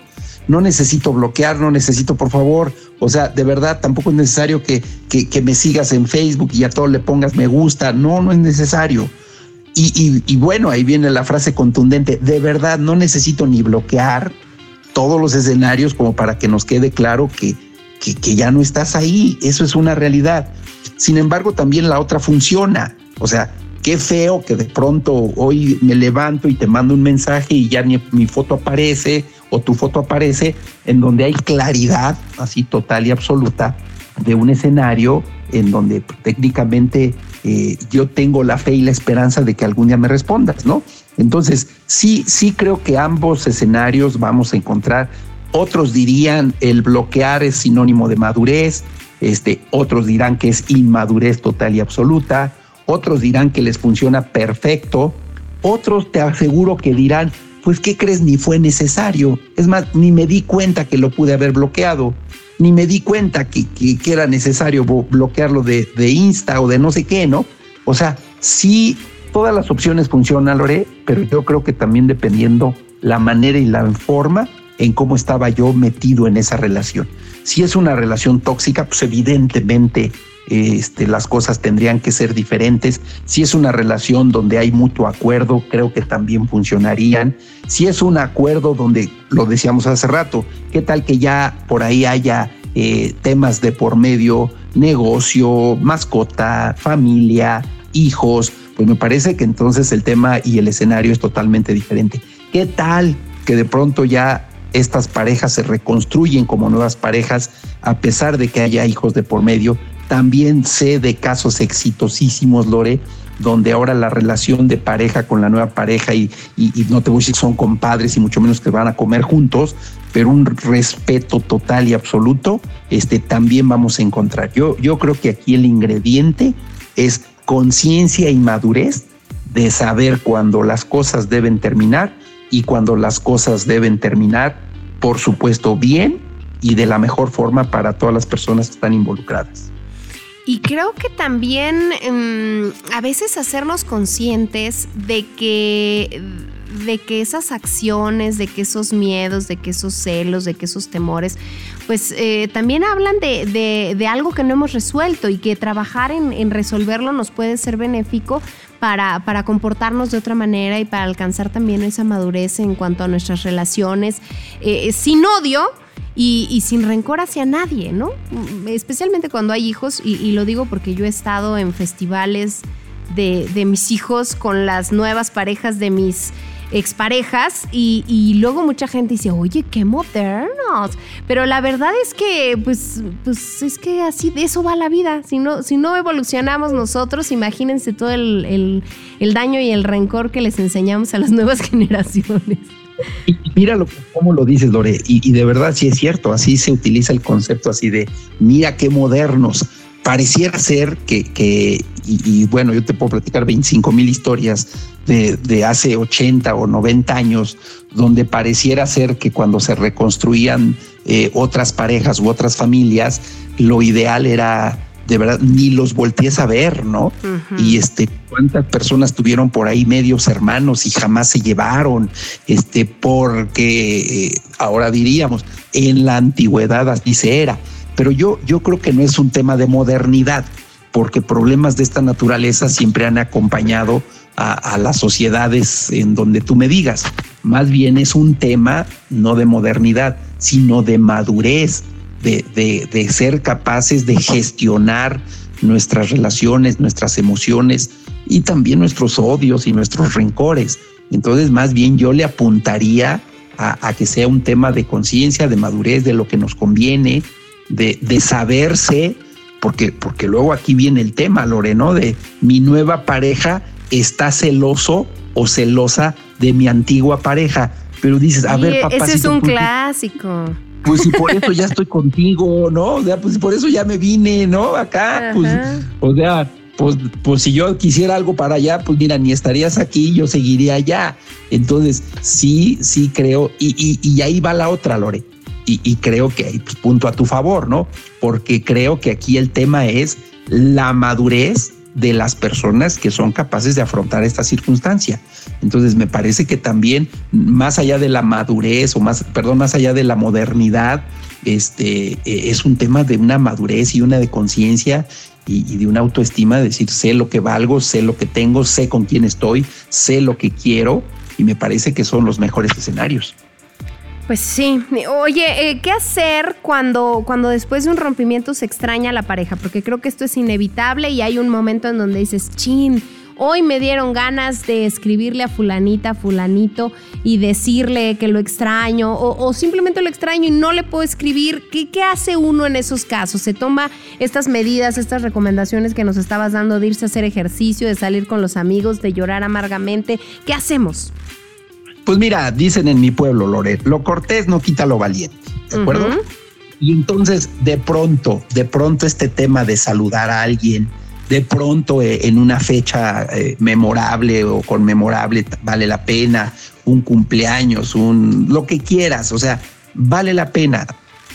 no necesito bloquear, no necesito, por favor, o sea, de verdad, tampoco es necesario que, que, me sigas en Facebook y a todo le pongas me gusta, no, no es necesario. Y, y, bueno, ahí viene la frase contundente, de verdad, no necesito ni bloquear todos los escenarios como para que nos quede claro que, que, que ya no estás ahí, eso es una realidad. Sin embargo, también la otra funciona, o sea, qué feo que de pronto hoy me levanto y te mando un mensaje y ya ni mi foto aparece o tu foto aparece en donde hay claridad así total y absoluta de un escenario en donde técnicamente eh, yo tengo la fe y la esperanza de que algún día me respondas, ¿no? Entonces, sí, sí creo que ambos escenarios vamos a encontrar. Otros dirían el bloquear es sinónimo de madurez, este, otros dirán que es inmadurez total y absoluta, otros dirán que les funciona perfecto, otros te aseguro que dirán pues ¿qué crees? Ni fue necesario. Es más, ni me di cuenta que lo pude haber bloqueado, ni me di cuenta que, que, era necesario bloquearlo de, de, Insta o de no sé qué, ¿no? O sea, sí, todas las opciones funcionan, Lore, pero yo creo que también dependiendo la manera y la forma en cómo estaba yo metido en esa relación. Si es una relación tóxica, pues evidentemente este, las cosas tendrían que ser diferentes. Si es una relación donde hay mutuo acuerdo, creo que también funcionarían. Si es un acuerdo donde, lo decíamos hace rato, ¿qué tal que ya por ahí haya eh, temas de por medio, negocio, mascota, familia, hijos? Pues me parece que entonces el tema y el escenario es totalmente diferente. ¿Qué tal que de pronto ya estas parejas se reconstruyen como nuevas parejas a pesar de que haya hijos de por medio también sé de casos exitosísimos, Lore, donde ahora la relación de pareja con la nueva pareja y, no te voy a decir son compadres y mucho menos que van a comer juntos, pero un respeto total y absoluto, este, también vamos a encontrar. Yo, yo creo que aquí el ingrediente es conciencia y madurez de saber cuándo las cosas deben terminar y cuando las cosas deben terminar, por supuesto, bien y de la mejor forma para todas las personas que están involucradas. Y creo que también em, a veces hacernos conscientes de que, de que esas acciones, de que esos miedos, de que esos celos, de que esos temores, pues eh, también hablan de, de, algo que no hemos resuelto y que trabajar en, resolverlo nos puede ser benéfico para, para, comportarnos de otra manera y para alcanzar también esa madurez en cuanto a nuestras relaciones, eh, sin odio y, sin rencor hacia nadie, ¿no? Especialmente cuando hay hijos, y, lo digo porque yo he estado en festivales de, mis hijos con las nuevas parejas de mis exparejas y, luego mucha gente dice, oye, qué modernos. Pero la verdad es que, pues, pues es que así de eso va la vida. Si no, si no evolucionamos nosotros, imagínense todo el daño y el rencor que les enseñamos a las nuevas <laughs> generaciones. Y mira lo, cómo lo dices, Lore, y, de verdad sí es cierto, así se utiliza el concepto así de, mira qué modernos. Pareciera ser que, y, bueno, yo te puedo platicar 25 mil historias de, de hace 80 o 90 años, donde pareciera ser que cuando se reconstruían eh, otras parejas u otras familias, lo ideal era de verdad ni los voltees a ver, ¿no? Y este, cuántas personas tuvieron por ahí medios hermanos y jamás se llevaron, este, porque eh, ahora diríamos, en la antigüedad así se era. Pero yo, yo creo que no es un tema de modernidad, porque problemas de esta naturaleza siempre han acompañado a las sociedades en donde tú me digas. Más bien es un tema no de modernidad, sino de madurez, de, ser capaces de gestionar nuestras relaciones, nuestras emociones y también nuestros odios y nuestros rencores. Entonces, más bien yo le apuntaría a, que sea un tema de conciencia, de madurez, de lo que nos conviene, de, de saberse, porque, porque luego aquí viene el tema, Loreno, de mi nueva pareja está celoso o celosa de mi antigua pareja. Pero dices, a ver, papá. Ese es un clásico pues si por <laughs> eso ya estoy contigo, ¿no? O sea, pues por eso ya me vine, ¿no? Acá, pues, o sea, pues, pues si yo quisiera algo para allá, pues mira, ni estarías aquí, yo seguiría allá. Entonces, sí, sí creo, y, y, ahí va la otra, Lore. Y, y creo que pues, punto a tu favor, ¿no? Porque creo que aquí el tema es la madurez de las personas que son capaces de afrontar esta circunstancia. Entonces me parece que también más allá de la madurez o más, perdón, más allá de la modernidad, este e, es un tema de una madurez y una de conciencia y, de una autoestima, de decir sé lo que valgo, sé lo que tengo, sé con quién estoy, sé lo que quiero y me parece que son los mejores escenarios. Pues sí. Oye, eh, ¿qué hacer cuando, cuando después de un rompimiento se extraña a la pareja? Porque creo que esto es inevitable y hay un momento en donde dices, chin, hoy me dieron ganas de escribirle a fulanita, fulanito y decirle que lo extraño o, simplemente lo extraño y no le puedo escribir. ¿Qué, ¿Qué hace uno en esos casos? ¿Se toma estas medidas, estas recomendaciones que nos estabas dando de irse a hacer ejercicio, de salir con los amigos, de llorar amargamente? ¿Qué hacemos? Pues mira, dicen en mi pueblo, Loret, lo cortés no quita lo valiente, ¿de acuerdo? Y entonces, de pronto, de pronto este tema de saludar a alguien, de pronto eh, en una fecha eh, memorable o conmemorable, vale la pena, un cumpleaños, un lo que quieras, o sea, vale la pena.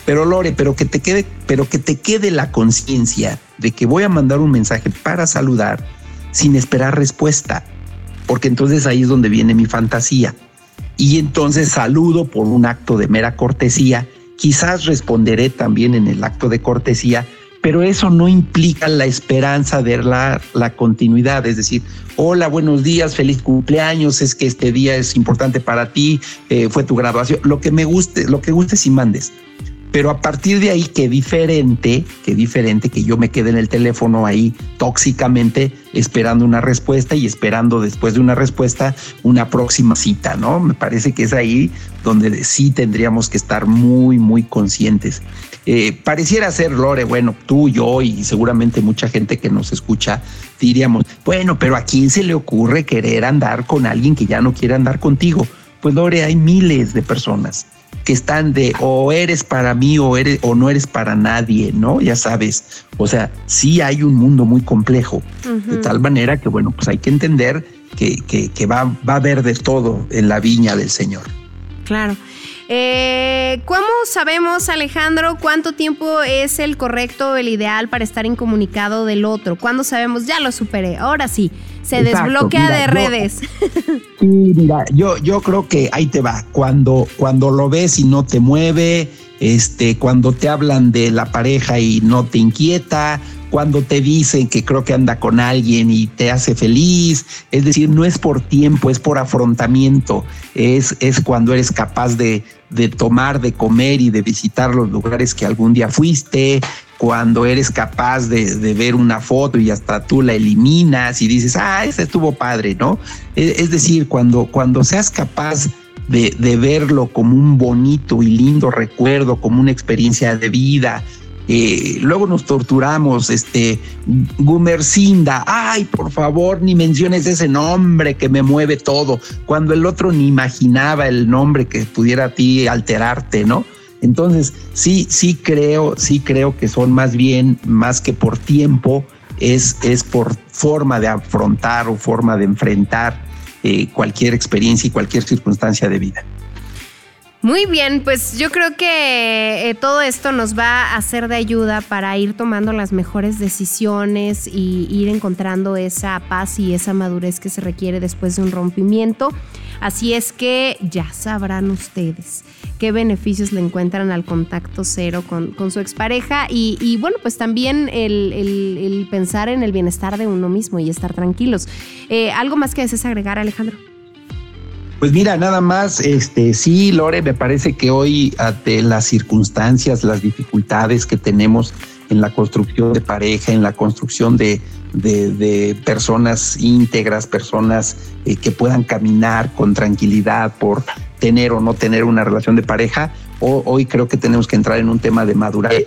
Pero Lore, pero que te quede, pero que te quede la conciencia de que voy a mandar un mensaje para saludar sin esperar respuesta, porque entonces ahí es donde viene mi fantasía y entonces saludo por un acto de mera cortesía. Quizás responderé también en el acto de cortesía, pero eso no implica la esperanza de la, la continuidad. Es decir, hola, buenos días, feliz cumpleaños, es que este día es importante para ti, eh, fue tu graduación, lo que me guste, lo que gustes y mandes. Pero a partir de ahí, qué diferente, qué diferente que yo me quede en el teléfono ahí tóxicamente esperando una respuesta y esperando después de una respuesta una próxima cita, ¿no? Me parece que es ahí donde sí tendríamos que estar muy, muy conscientes. Eh, pareciera ser, Lore, bueno, tú, yo y seguramente mucha gente que nos escucha diríamos, bueno, pero ¿a quién se le ocurre querer andar con alguien que ya no quiere andar contigo? Pues Lore, hay miles de personas que están de o eres para mí o eres o no eres para nadie, ¿no? Ya sabes. O sea, sí hay un mundo muy complejo, de tal manera que, bueno, pues hay que entender que, que, va, va a haber de todo en la viña del Señor. Claro. Eh, ¿Cómo sabemos, Alejandro, cuánto tiempo es el correcto, el ideal para estar incomunicado del otro? ¿Cuándo sabemos, ya lo superé, ahora sí, se desbloquea de redes? sí, mira, yo, yo creo que ahí te va. Cuando, cuando lo ves y no te mueve, este, cuando te hablan de la pareja y no te inquieta, cuando te dicen que creo que anda con alguien y te hace feliz. Es decir, no es por tiempo, es por afrontamiento. Es, es cuando eres capaz de, de tomar, de comer y de visitar los lugares que algún día fuiste, cuando eres capaz de, de, ver una foto y hasta tú la eliminas y dices, ah, ese estuvo padre, ¿no? Es, es decir, cuando, cuando seas capaz de, de, verlo como un bonito y lindo recuerdo, como una experiencia de vida, eh, luego nos torturamos, este, Gumercinda, ay, por favor, ni menciones ese nombre que me mueve todo, cuando el otro ni imaginaba el nombre que pudiera a ti alterarte, ¿no? Entonces, sí, sí creo, sí creo que son más bien, más que por tiempo, es, es por forma de afrontar o forma de enfrentar eh, cualquier experiencia y cualquier circunstancia de vida. Muy bien, pues yo creo que eh, todo esto nos va a ser de ayuda para ir tomando las mejores decisiones y ir encontrando esa paz y esa madurez que se requiere después de un rompimiento. Así es que ya sabrán ustedes qué beneficios le encuentran al contacto cero con, su expareja y, bueno, pues también el, pensar en el bienestar de uno mismo y estar tranquilos. Eh, ¿Algo más que desees agregar, Alejandro? Pues mira, nada más, este, sí, Lore, me parece que hoy, ante las circunstancias, las dificultades que tenemos en la construcción de pareja, en la construcción de, personas íntegras, personas eh, que puedan caminar con tranquilidad por tener o no tener una relación de pareja, hoy creo que tenemos que entrar en un tema de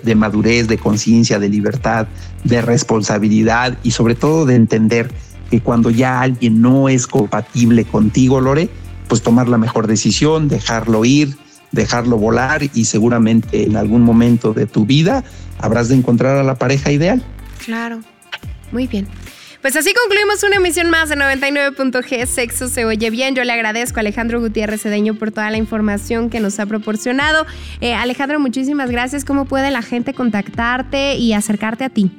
de, madurez, de conciencia, de libertad, de responsabilidad y sobre todo de entender que cuando ya alguien no es compatible contigo, Lore, pues tomar la mejor decisión, dejarlo ir, dejarlo volar y seguramente en algún momento de tu vida habrás de encontrar a la pareja ideal. Claro, muy bien. Pues así concluimos una emisión más de 99.g Sexo se oye bien. Yo le agradezco a Alejandro Gutiérrez Cedeño por toda la información que nos ha proporcionado. Eh, Alejandro, muchísimas gracias. ¿Cómo puede la gente contactarte y acercarte a ti?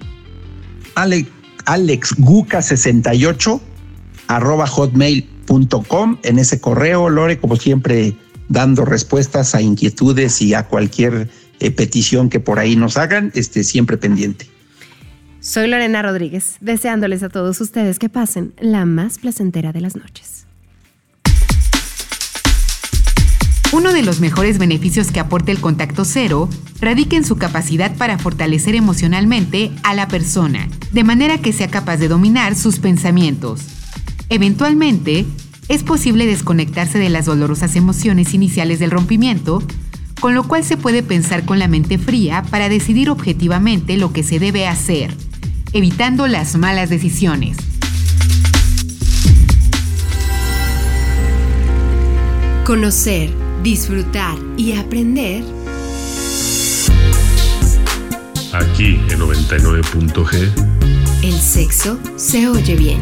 Alex, Alex Guca68 arroba hotmail en ese correo, Lore, como siempre, dando respuestas a inquietudes y a cualquier eh, petición que por ahí nos hagan, esté siempre pendiente. Soy Lorena Rodríguez, deseándoles a todos ustedes que pasen la más placentera de las noches. Uno de los mejores beneficios que aporta el contacto cero radica en su capacidad para fortalecer emocionalmente a la persona, de manera que sea capaz de dominar sus pensamientos. Eventualmente, es posible desconectarse de las dolorosas emociones iniciales del rompimiento, con lo cual se puede pensar con la mente fría para decidir objetivamente lo que se debe hacer, evitando las malas decisiones. Conocer, disfrutar y aprender. Aquí en 99.g. El sexo se oye bien.